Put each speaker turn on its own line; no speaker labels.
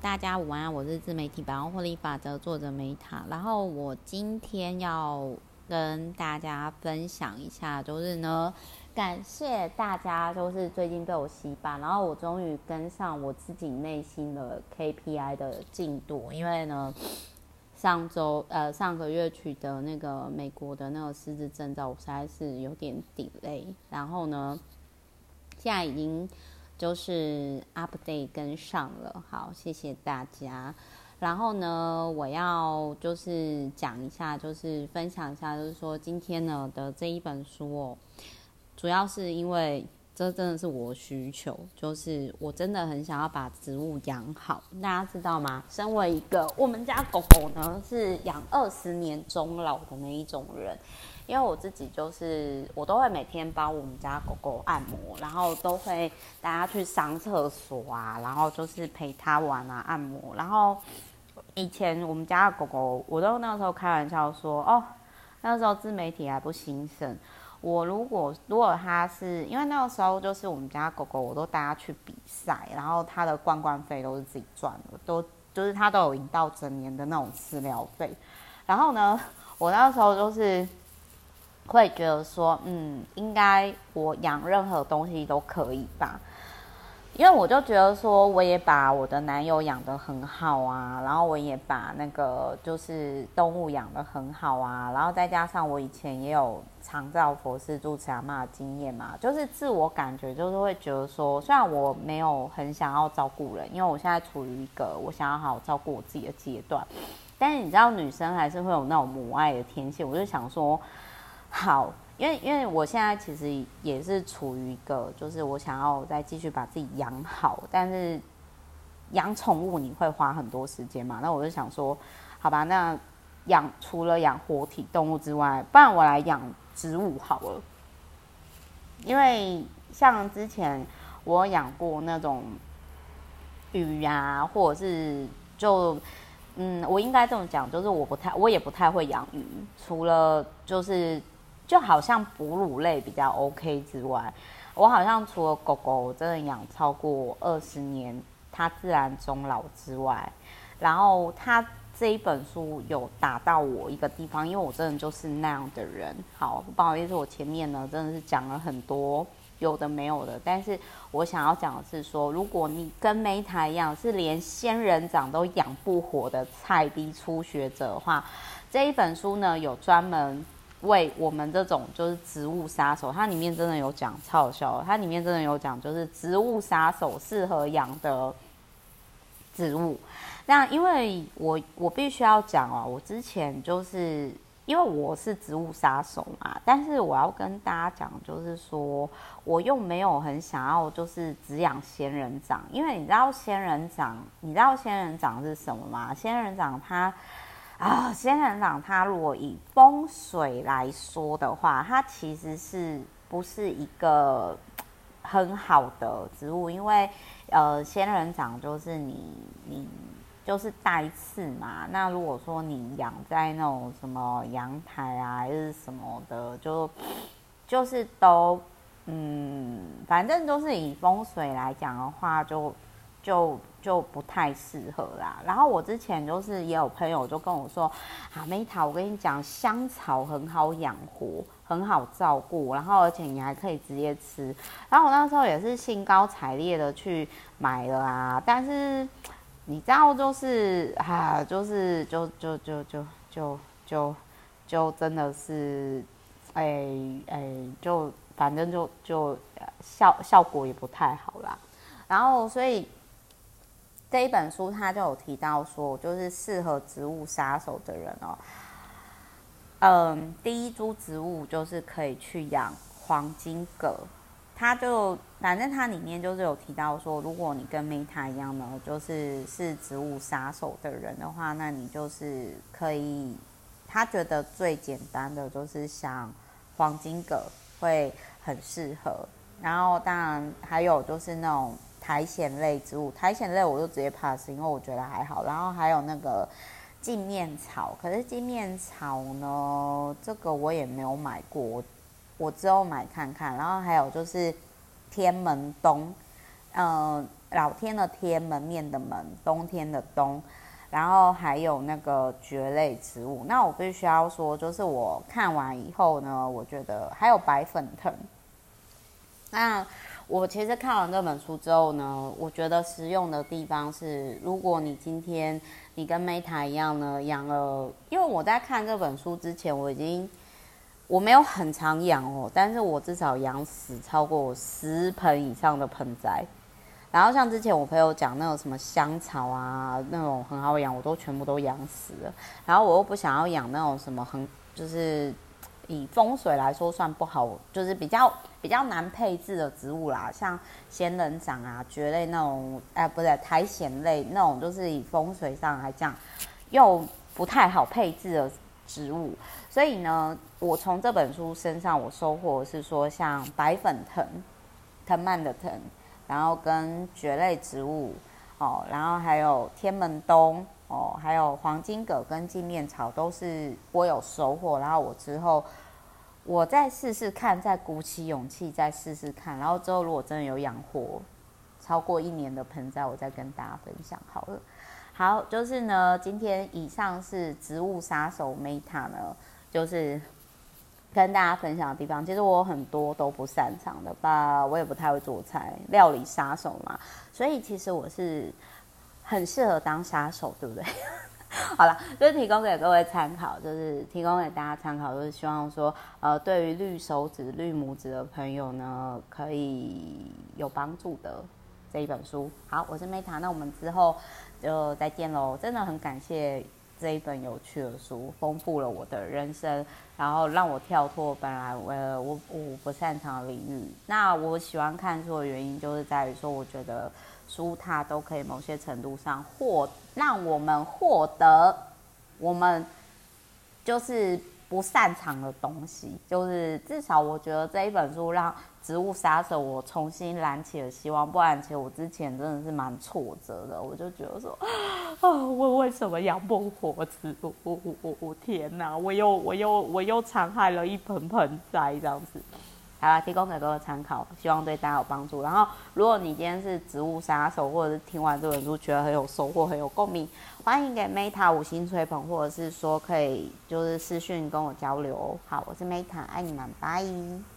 大家午安，我是自媒体百万获利法则作者梅塔。然后我今天要跟大家分享一下，就是呢，感谢大家，就是最近被我洗版，然后我终于跟上我自己内心的 KPI 的进度。因为呢，上周呃上个月取得那个美国的那个师资证照，我实在是有点 delay。然后呢，现在已经。就是 update 跟上了，好，谢谢大家。然后呢，我要就是讲一下，就是分享一下，就是说今天呢的这一本书哦，主要是因为这真的是我需求，就是我真的很想要把植物养好。大家知道吗？身为一个我们家狗狗呢是养二十年终老的那一种人。因为我自己就是，我都会每天帮我们家狗狗按摩，然后都会带它去上厕所啊，然后就是陪它玩啊，按摩。然后以前我们家的狗狗，我都那时候开玩笑说，哦，那时候自媒体还不兴盛。我如果如果他是因为那个时候就是我们家狗狗，我都带它去比赛，然后它的冠冠费都是自己赚的，都就是它都有赢到整年的那种饲料费。然后呢，我那时候就是。会觉得说，嗯，应该我养任何东西都可以吧，因为我就觉得说，我也把我的男友养得很好啊，然后我也把那个就是动物养得很好啊，然后再加上我以前也有长照佛事住持阿妈的经验嘛，就是自我感觉就是会觉得说，虽然我没有很想要照顾人，因为我现在处于一个我想要好好照顾我自己的阶段，但是你知道女生还是会有那种母爱的天性，我就想说。好，因为因为我现在其实也是处于一个，就是我想要再继续把自己养好，但是养宠物你会花很多时间嘛？那我就想说，好吧，那养除了养活体动物之外，不然我来养植物好了。因为像之前我养过那种鱼啊，或者是就。嗯，我应该这么讲，就是我不太，我也不太会养鱼，除了就是就好像哺乳类比较 OK 之外，我好像除了狗狗真的养超过二十年，它自然终老之外，然后它这一本书有打到我一个地方，因为我真的就是那样的人。好，不好意思，我前面呢真的是讲了很多。有的没有的，但是我想要讲的是说，如果你跟梅塔一样是连仙人掌都养不活的菜逼初学者的话，这一本书呢有专门为我们这种就是植物杀手，它里面真的有讲超笑，它里面真的有讲就是植物杀手适合养的植物。那因为我我必须要讲哦，我之前就是。因为我是植物杀手嘛，但是我要跟大家讲，就是说我又没有很想要，就是只养仙人掌，因为你知道仙人掌，你知道仙人掌是什么吗？仙人掌它啊，仙人掌它如果以风水来说的话，它其实是不是一个很好的植物？因为呃，仙人掌就是你你。就是带刺嘛，那如果说你养在那种什么阳台啊，还是什么的，就就是都嗯，反正都是以风水来讲的话，就就就不太适合啦。然后我之前就是也有朋友就跟我说，啊，梅塔，我跟你讲，香草很好养活，很好照顾，然后而且你还可以直接吃。然后我那时候也是兴高采烈的去买了啊，但是。你知道，就是啊，就是就就就就就就就真的是，哎、哎、就反正就就效效果也不太好啦。然后，所以这一本书它就有提到说，就是适合植物杀手的人哦。嗯，第一株植物就是可以去养黄金葛。他就反正他里面就是有提到说，如果你跟 Meta 一样呢，就是是植物杀手的人的话，那你就是可以。他觉得最简单的就是像黄金葛会很适合，然后当然还有就是那种苔藓类植物，苔藓类我就直接 pass，因为我觉得还好。然后还有那个镜面草，可是镜面草呢，这个我也没有买过。我之后买看看，然后还有就是天门冬，呃，老天的天，门面的门，冬天的冬，然后还有那个蕨类植物。那我必须要说，就是我看完以后呢，我觉得还有白粉藤。那我其实看完这本书之后呢，我觉得实用的地方是，如果你今天你跟 Meta 一样呢，养了，因为我在看这本书之前，我已经我没有很常养哦，但是我至少养死超过十盆以上的盆栽。然后像之前我朋友讲那种什么香草啊，那种很好养，我都全部都养死了。然后我又不想要养那种什么很就是以风水来说算不好，就是比较比较难配置的植物啦，像仙人掌啊、蕨类那种，哎不对，苔藓类那种，就是以风水上来讲又不太好配置的植物。所以呢，我从这本书身上我收获是说，像白粉藤、藤蔓的藤。然后跟蕨类植物哦，然后还有天门冬哦，还有黄金葛跟镜面草都是我有收获。然后我之后我再试试看，再鼓起勇气再试试看。然后之后如果真的有养活超过一年的盆栽，我再跟大家分享好了。好，就是呢，今天以上是植物杀手 Meta 呢，就是。跟大家分享的地方，其实我很多都不擅长的吧，我也不太会做菜，料理杀手嘛，所以其实我是很适合当杀手，对不对？好了，就是提供给各位参考，就是提供给大家参考，就是希望说，呃，对于绿手指、绿拇指的朋友呢，可以有帮助的这一本书。好，我是 Meta，那我们之后就再见喽，真的很感谢。这一本有趣的书，丰富了我的人生，然后让我跳脱本来呃我我，我不擅长的领域。那我喜欢看书的原因，就是在于说，我觉得书它都可以某些程度上获让我们获得我们就是不擅长的东西，就是至少我觉得这一本书让。植物杀手，我重新燃起了希望。不然，其实我之前真的是蛮挫折的。我就觉得说，啊，我为什么养不活植物？我我我天哪！我又我又我又残害了一盆盆栽这样子。好啦，提供给各位参考，希望对大家有帮助。然后，如果你今天是植物杀手，或者是听完这本书觉得很有收获、很有共鸣，欢迎给 Meta 五星吹捧，或者是说可以就是私讯跟我交流。好，我是 Meta，爱你们，拜。